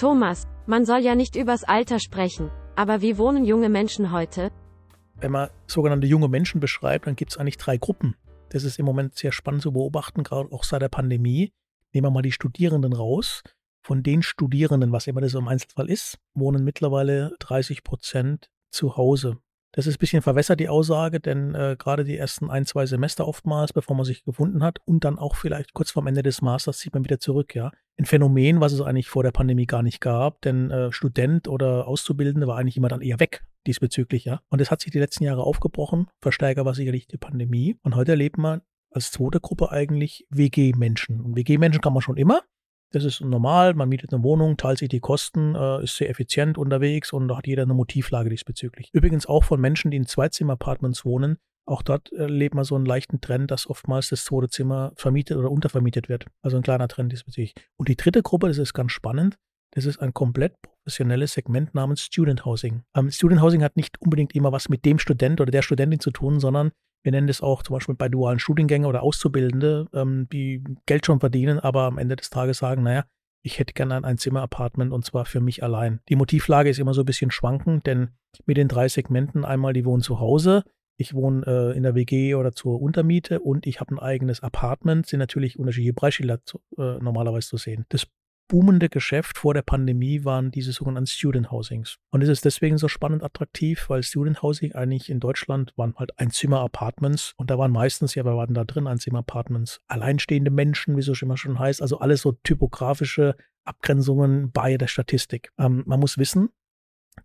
Thomas, man soll ja nicht übers Alter sprechen, aber wie wohnen junge Menschen heute? Wenn man sogenannte junge Menschen beschreibt, dann gibt es eigentlich drei Gruppen. Das ist im Moment sehr spannend zu beobachten, gerade auch seit der Pandemie. Nehmen wir mal die Studierenden raus. Von den Studierenden, was immer das im Einzelfall ist, wohnen mittlerweile 30 Prozent zu Hause. Das ist ein bisschen verwässert, die Aussage, denn äh, gerade die ersten ein, zwei Semester oftmals, bevor man sich gefunden hat und dann auch vielleicht kurz vorm Ende des Masters zieht man wieder zurück, ja. Ein Phänomen, was es eigentlich vor der Pandemie gar nicht gab, denn äh, Student oder Auszubildende war eigentlich immer dann eher weg diesbezüglich, ja. Und das hat sich die letzten Jahre aufgebrochen. Verstärker war sicherlich die Pandemie. Und heute erlebt man als zweite Gruppe eigentlich WG-Menschen. Und WG-Menschen kann man schon immer. Das ist normal, man mietet eine Wohnung, teilt sich die Kosten, äh, ist sehr effizient unterwegs und hat jeder eine Motivlage diesbezüglich. Übrigens auch von Menschen, die in Zweizimmer-Apartments wohnen, auch dort erlebt man so einen leichten Trend, dass oftmals das zweite Zimmer vermietet oder untervermietet wird. Also ein kleiner Trend diesbezüglich. Und die dritte Gruppe, das ist ganz spannend, das ist ein komplett professionelles Segment namens Student Housing. Ähm, Student Housing hat nicht unbedingt immer was mit dem Student oder der Studentin zu tun, sondern wir nennen das auch zum Beispiel bei dualen Studiengängen oder Auszubildende, ähm, die Geld schon verdienen, aber am Ende des Tages sagen, naja, ich hätte gerne ein Einzimmer-Apartment und zwar für mich allein. Die Motivlage ist immer so ein bisschen schwankend, denn mit den drei Segmenten, einmal die wohnen zu Hause, ich wohne äh, in der WG oder zur Untermiete und ich habe ein eigenes Apartment, sind natürlich unterschiedliche Preisschilder äh, normalerweise zu sehen. Das boomende Geschäft vor der Pandemie waren diese sogenannten Student Housings. Und es ist deswegen so spannend attraktiv, weil Student Housing eigentlich in Deutschland waren halt Einzimmer-Apartments und da waren meistens, ja, wir waren da drin, Einzimmer-Apartments, alleinstehende Menschen, wie so immer schon heißt, also alles so typografische Abgrenzungen bei der Statistik. Ähm, man muss wissen,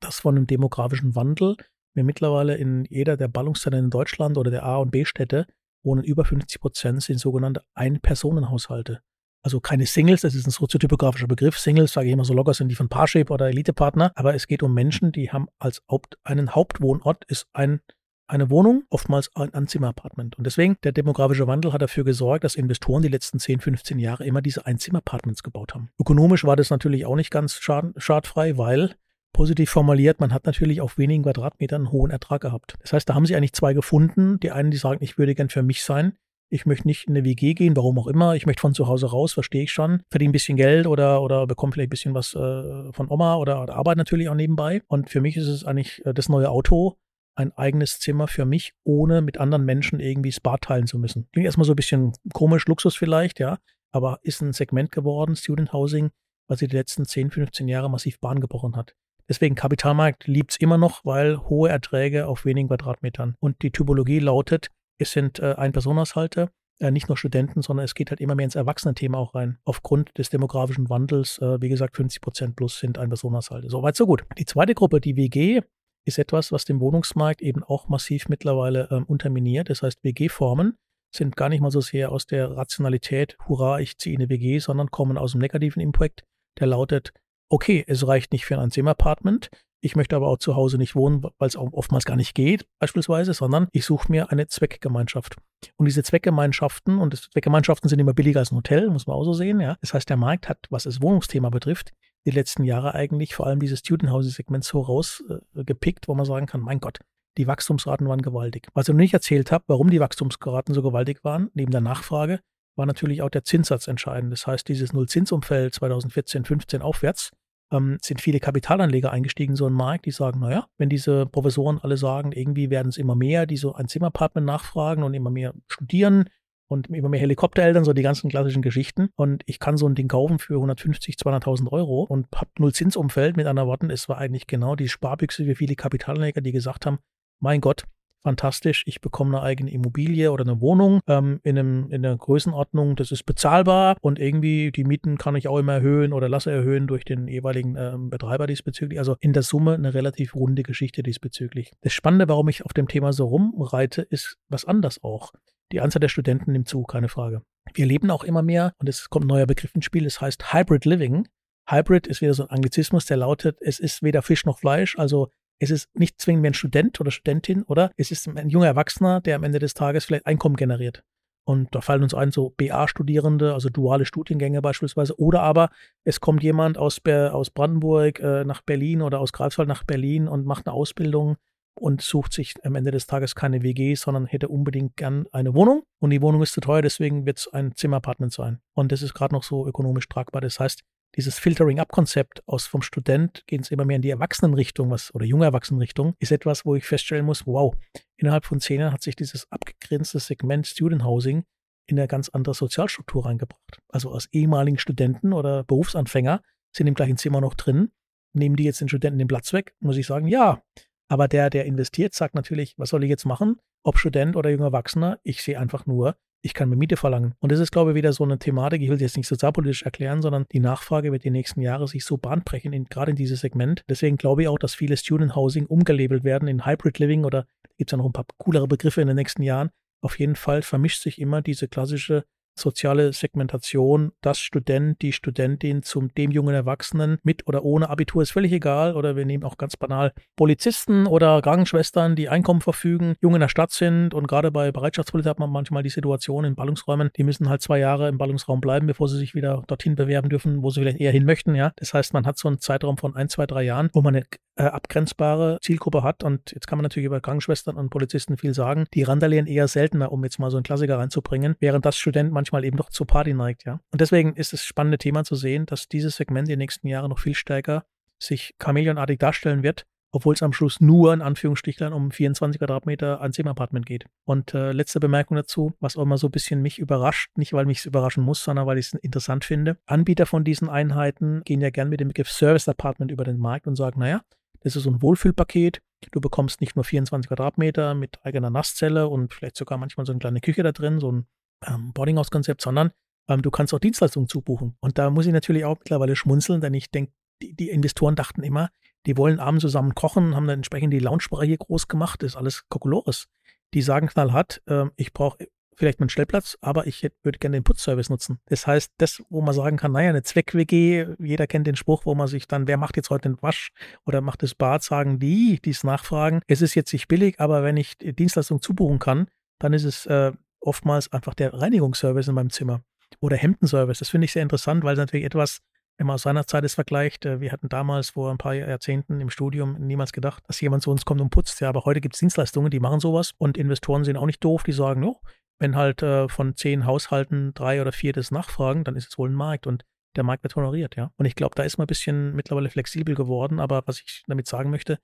dass von einem demografischen Wandel wir mittlerweile in jeder der Ballungszentren in Deutschland oder der A- und B-Städte wohnen über 50 Prozent sind sogenannte Ein-Personen-Haushalte also keine Singles, das ist ein soziotypografischer Begriff. Singles, sage ich immer so locker, sind die von Parship oder Elite-Partner. Aber es geht um Menschen, die haben als Haupt, einen Hauptwohnort, ist ein, eine Wohnung, oftmals ein Einzimmer-Apartment. Und deswegen, der demografische Wandel hat dafür gesorgt, dass Investoren die letzten 10, 15 Jahre immer diese Einzimmer-Apartments gebaut haben. Ökonomisch war das natürlich auch nicht ganz schad, schadfrei, weil positiv formuliert, man hat natürlich auf wenigen Quadratmetern einen hohen Ertrag gehabt. Das heißt, da haben sie eigentlich zwei gefunden. Die einen, die sagen, ich würde gern für mich sein ich möchte nicht in eine WG gehen, warum auch immer. Ich möchte von zu Hause raus, verstehe ich schon. Verdiene ein bisschen Geld oder, oder bekomme vielleicht ein bisschen was äh, von Oma oder, oder arbeite natürlich auch nebenbei. Und für mich ist es eigentlich äh, das neue Auto, ein eigenes Zimmer für mich, ohne mit anderen Menschen irgendwie Bad teilen zu müssen. Klingt erstmal so ein bisschen komisch, Luxus vielleicht, ja, aber ist ein Segment geworden, Student Housing, was sich die letzten 10, 15 Jahre massiv Bahn gebrochen hat. Deswegen Kapitalmarkt liebt es immer noch, weil hohe Erträge auf wenigen Quadratmetern. Und die Typologie lautet, es sind äh, Ein-Personen-Haushalte, äh, nicht nur Studenten, sondern es geht halt immer mehr ins Erwachsenenthema auch rein. Aufgrund des demografischen Wandels, äh, wie gesagt, 50 Prozent plus sind Ein-Personen-Haushalte. Soweit, so gut. Die zweite Gruppe, die WG, ist etwas, was den Wohnungsmarkt eben auch massiv mittlerweile ähm, unterminiert. Das heißt, WG-Formen sind gar nicht mal so sehr aus der Rationalität, hurra, ich ziehe in eine WG, sondern kommen aus dem negativen Impact, der lautet, okay, es reicht nicht für ein Zimmer-Apartment, ich möchte aber auch zu Hause nicht wohnen, weil es auch oftmals gar nicht geht, beispielsweise, sondern ich suche mir eine Zweckgemeinschaft. Und diese Zweckgemeinschaften, und Zweckgemeinschaften sind immer billiger als ein Hotel, muss man auch so sehen, ja. Das heißt, der Markt hat, was das Wohnungsthema betrifft, die letzten Jahre eigentlich vor allem dieses Student Housing Segment so rausgepickt, äh, wo man sagen kann, mein Gott, die Wachstumsraten waren gewaltig. Was ich noch nicht erzählt habe, warum die Wachstumsraten so gewaltig waren, neben der Nachfrage, war natürlich auch der Zinssatz entscheidend. Das heißt, dieses Nullzinsumfeld 2014, 15 aufwärts ähm, sind viele Kapitalanleger eingestiegen in so einen Markt, die sagen, naja, wenn diese Professoren alle sagen, irgendwie werden es immer mehr, die so ein Zimmerpartment nachfragen und immer mehr studieren und immer mehr Helikoptereltern, so die ganzen klassischen Geschichten. Und ich kann so ein Ding kaufen für 150, 200.000 Euro und hab null Zinsumfeld. Mit anderen Worten, es war eigentlich genau die Sparbüchse für viele Kapitalanleger, die gesagt haben, mein Gott, fantastisch, ich bekomme eine eigene Immobilie oder eine Wohnung ähm, in, einem, in einer Größenordnung, das ist bezahlbar und irgendwie die Mieten kann ich auch immer erhöhen oder lasse erhöhen durch den jeweiligen ähm, Betreiber diesbezüglich. Also in der Summe eine relativ runde Geschichte diesbezüglich. Das Spannende, warum ich auf dem Thema so rumreite, ist was anders auch. Die Anzahl der Studenten nimmt zu, keine Frage. Wir leben auch immer mehr und es kommt ein neuer Begriff ins Spiel, es heißt Hybrid Living. Hybrid ist wieder so ein Anglizismus, der lautet, es ist weder Fisch noch Fleisch, also es ist nicht zwingend mehr ein Student oder Studentin, oder? Es ist ein junger Erwachsener, der am Ende des Tages vielleicht Einkommen generiert. Und da fallen uns ein so BA-Studierende, also duale Studiengänge beispielsweise. Oder aber es kommt jemand aus, aus Brandenburg äh, nach Berlin oder aus Greifswald nach Berlin und macht eine Ausbildung und sucht sich am Ende des Tages keine WG, sondern hätte unbedingt gern eine Wohnung. Und die Wohnung ist zu teuer, deswegen wird es ein Zimmerpartment sein. Und das ist gerade noch so ökonomisch tragbar. Das heißt, dieses Filtering-up-Konzept aus vom Student gehen es immer mehr in die Erwachsenenrichtung, was oder junge Erwachsenenrichtung, ist etwas, wo ich feststellen muss, wow, innerhalb von zehn Jahren hat sich dieses abgegrenzte Segment Student Housing in eine ganz andere Sozialstruktur reingebracht. Also aus ehemaligen Studenten oder Berufsanfänger sind im gleichen Zimmer noch drin. Nehmen die jetzt den Studenten den Platz weg? Muss ich sagen, ja. Aber der, der investiert, sagt natürlich, was soll ich jetzt machen? Ob Student oder junger Erwachsener? Ich sehe einfach nur, ich kann mir Miete verlangen. Und das ist, glaube ich, wieder so eine Thematik, ich will jetzt nicht sozialpolitisch erklären, sondern die Nachfrage wird die nächsten Jahre sich so bahnbrechen, in, gerade in dieses Segment. Deswegen glaube ich auch, dass viele Student Housing umgelabelt werden in Hybrid Living oder gibt es ja noch ein paar coolere Begriffe in den nächsten Jahren. Auf jeden Fall vermischt sich immer diese klassische soziale Segmentation, das Student, die Studentin zum dem jungen Erwachsenen mit oder ohne Abitur ist völlig egal. Oder wir nehmen auch ganz banal Polizisten oder Krankenschwestern, die Einkommen verfügen, jung in der Stadt sind und gerade bei Bereitschaftspolizei hat man manchmal die Situation in Ballungsräumen, die müssen halt zwei Jahre im Ballungsraum bleiben, bevor sie sich wieder dorthin bewerben dürfen, wo sie vielleicht eher hin möchten. Ja, das heißt, man hat so einen Zeitraum von ein, zwei, drei Jahren, wo man eine äh, abgrenzbare Zielgruppe hat. Und jetzt kann man natürlich über Krankenschwestern und Polizisten viel sagen. Die randalieren eher seltener, um jetzt mal so einen Klassiker reinzubringen, während das Student manchmal eben doch zur Party neigt, ja. Und deswegen ist es spannende Thema zu sehen, dass dieses Segment die nächsten Jahre noch viel stärker sich chameleonartig darstellen wird, obwohl es am Schluss nur in Anführungsstrichen um 24 Quadratmeter ein Zimmerpartment geht. Und äh, letzte Bemerkung dazu, was auch immer so ein bisschen mich überrascht, nicht weil mich es überraschen muss, sondern weil ich es interessant finde. Anbieter von diesen Einheiten gehen ja gern mit dem Begriff Service Apartment über den Markt und sagen, naja, das ist so ein Wohlfühlpaket. Du bekommst nicht nur 24 Quadratmeter mit eigener Nasszelle und vielleicht sogar manchmal so eine kleine Küche da drin, so ein ähm, Boardinghouse-Konzept, sondern ähm, du kannst auch Dienstleistungen zubuchen. Und da muss ich natürlich auch mittlerweile schmunzeln, denn ich denke, die, die, Investoren dachten immer, die wollen abends zusammen kochen, haben dann entsprechend die Lounge-Bereiche groß gemacht, das ist alles Kokolores. Die sagen knallhart, äh, ich brauche vielleicht meinen Stellplatz, aber ich würde gerne den Putzservice nutzen. Das heißt, das, wo man sagen kann, naja, eine Zweck-WG, jeder kennt den Spruch, wo man sich dann, wer macht jetzt heute den Wasch oder macht das Bad, sagen die, die es nachfragen, es ist jetzt nicht billig, aber wenn ich Dienstleistung zubuchen kann, dann ist es äh, oftmals einfach der Reinigungsservice in meinem Zimmer oder Hemdenservice. Das finde ich sehr interessant, weil es natürlich etwas, wenn man aus seiner Zeit es vergleicht, äh, wir hatten damals vor ein paar Jahrzehnten im Studium niemals gedacht, dass jemand zu uns kommt und putzt. Ja, aber heute gibt es Dienstleistungen, die machen sowas und Investoren sind auch nicht doof, die sagen, oh, wenn halt äh, von zehn Haushalten drei oder vier das nachfragen, dann ist es wohl ein Markt und der Markt wird honoriert, ja. Und ich glaube, da ist man ein bisschen mittlerweile flexibel geworden, aber was ich damit sagen möchte,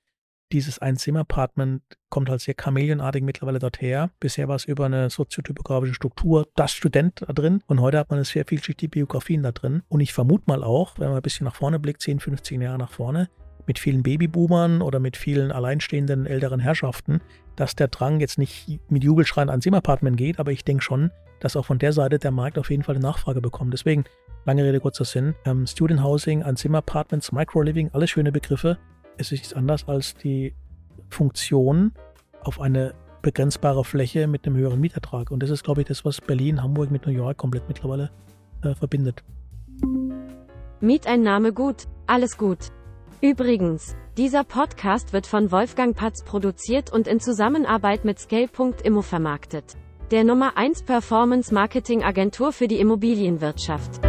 dieses Einzimmer-Apartment kommt halt sehr chameleonartig mittlerweile dorther. Bisher war es über eine soziotypografische Struktur das Student da drin und heute hat man eine sehr vielschichtige Biografien da drin. Und ich vermute mal auch, wenn man ein bisschen nach vorne blickt, 10, 15 Jahre nach vorne, mit vielen Babyboomern oder mit vielen alleinstehenden älteren Herrschaften, dass der Drang jetzt nicht mit Jubelschreien ans Zimmerpartment geht, aber ich denke schon, dass auch von der Seite der Markt auf jeden Fall eine Nachfrage bekommt. Deswegen, lange Rede, kurzer Sinn, ähm, Student Housing, ein Zimmerpartments, Micro-Living, alles schöne Begriffe. Es ist nichts anderes als die Funktion auf eine begrenzbare Fläche mit einem höheren Mietertrag. Und das ist, glaube ich, das, was Berlin, Hamburg mit New York komplett mittlerweile äh, verbindet. Mieteinnahme gut, alles gut. Übrigens, dieser Podcast wird von Wolfgang Patz produziert und in Zusammenarbeit mit Scale.immo vermarktet. Der Nummer 1 Performance Marketing Agentur für die Immobilienwirtschaft.